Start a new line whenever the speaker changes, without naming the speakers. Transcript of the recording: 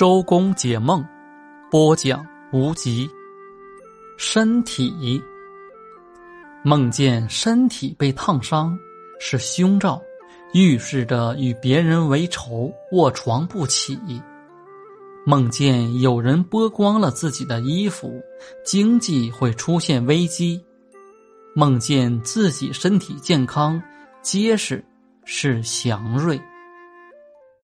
周公解梦播讲无极。身体梦见身体被烫伤是凶兆预示着与别人为仇卧床不起。梦见有人剥光了自己的衣服经济会出现危机。梦见自己身体健康结实是祥瑞。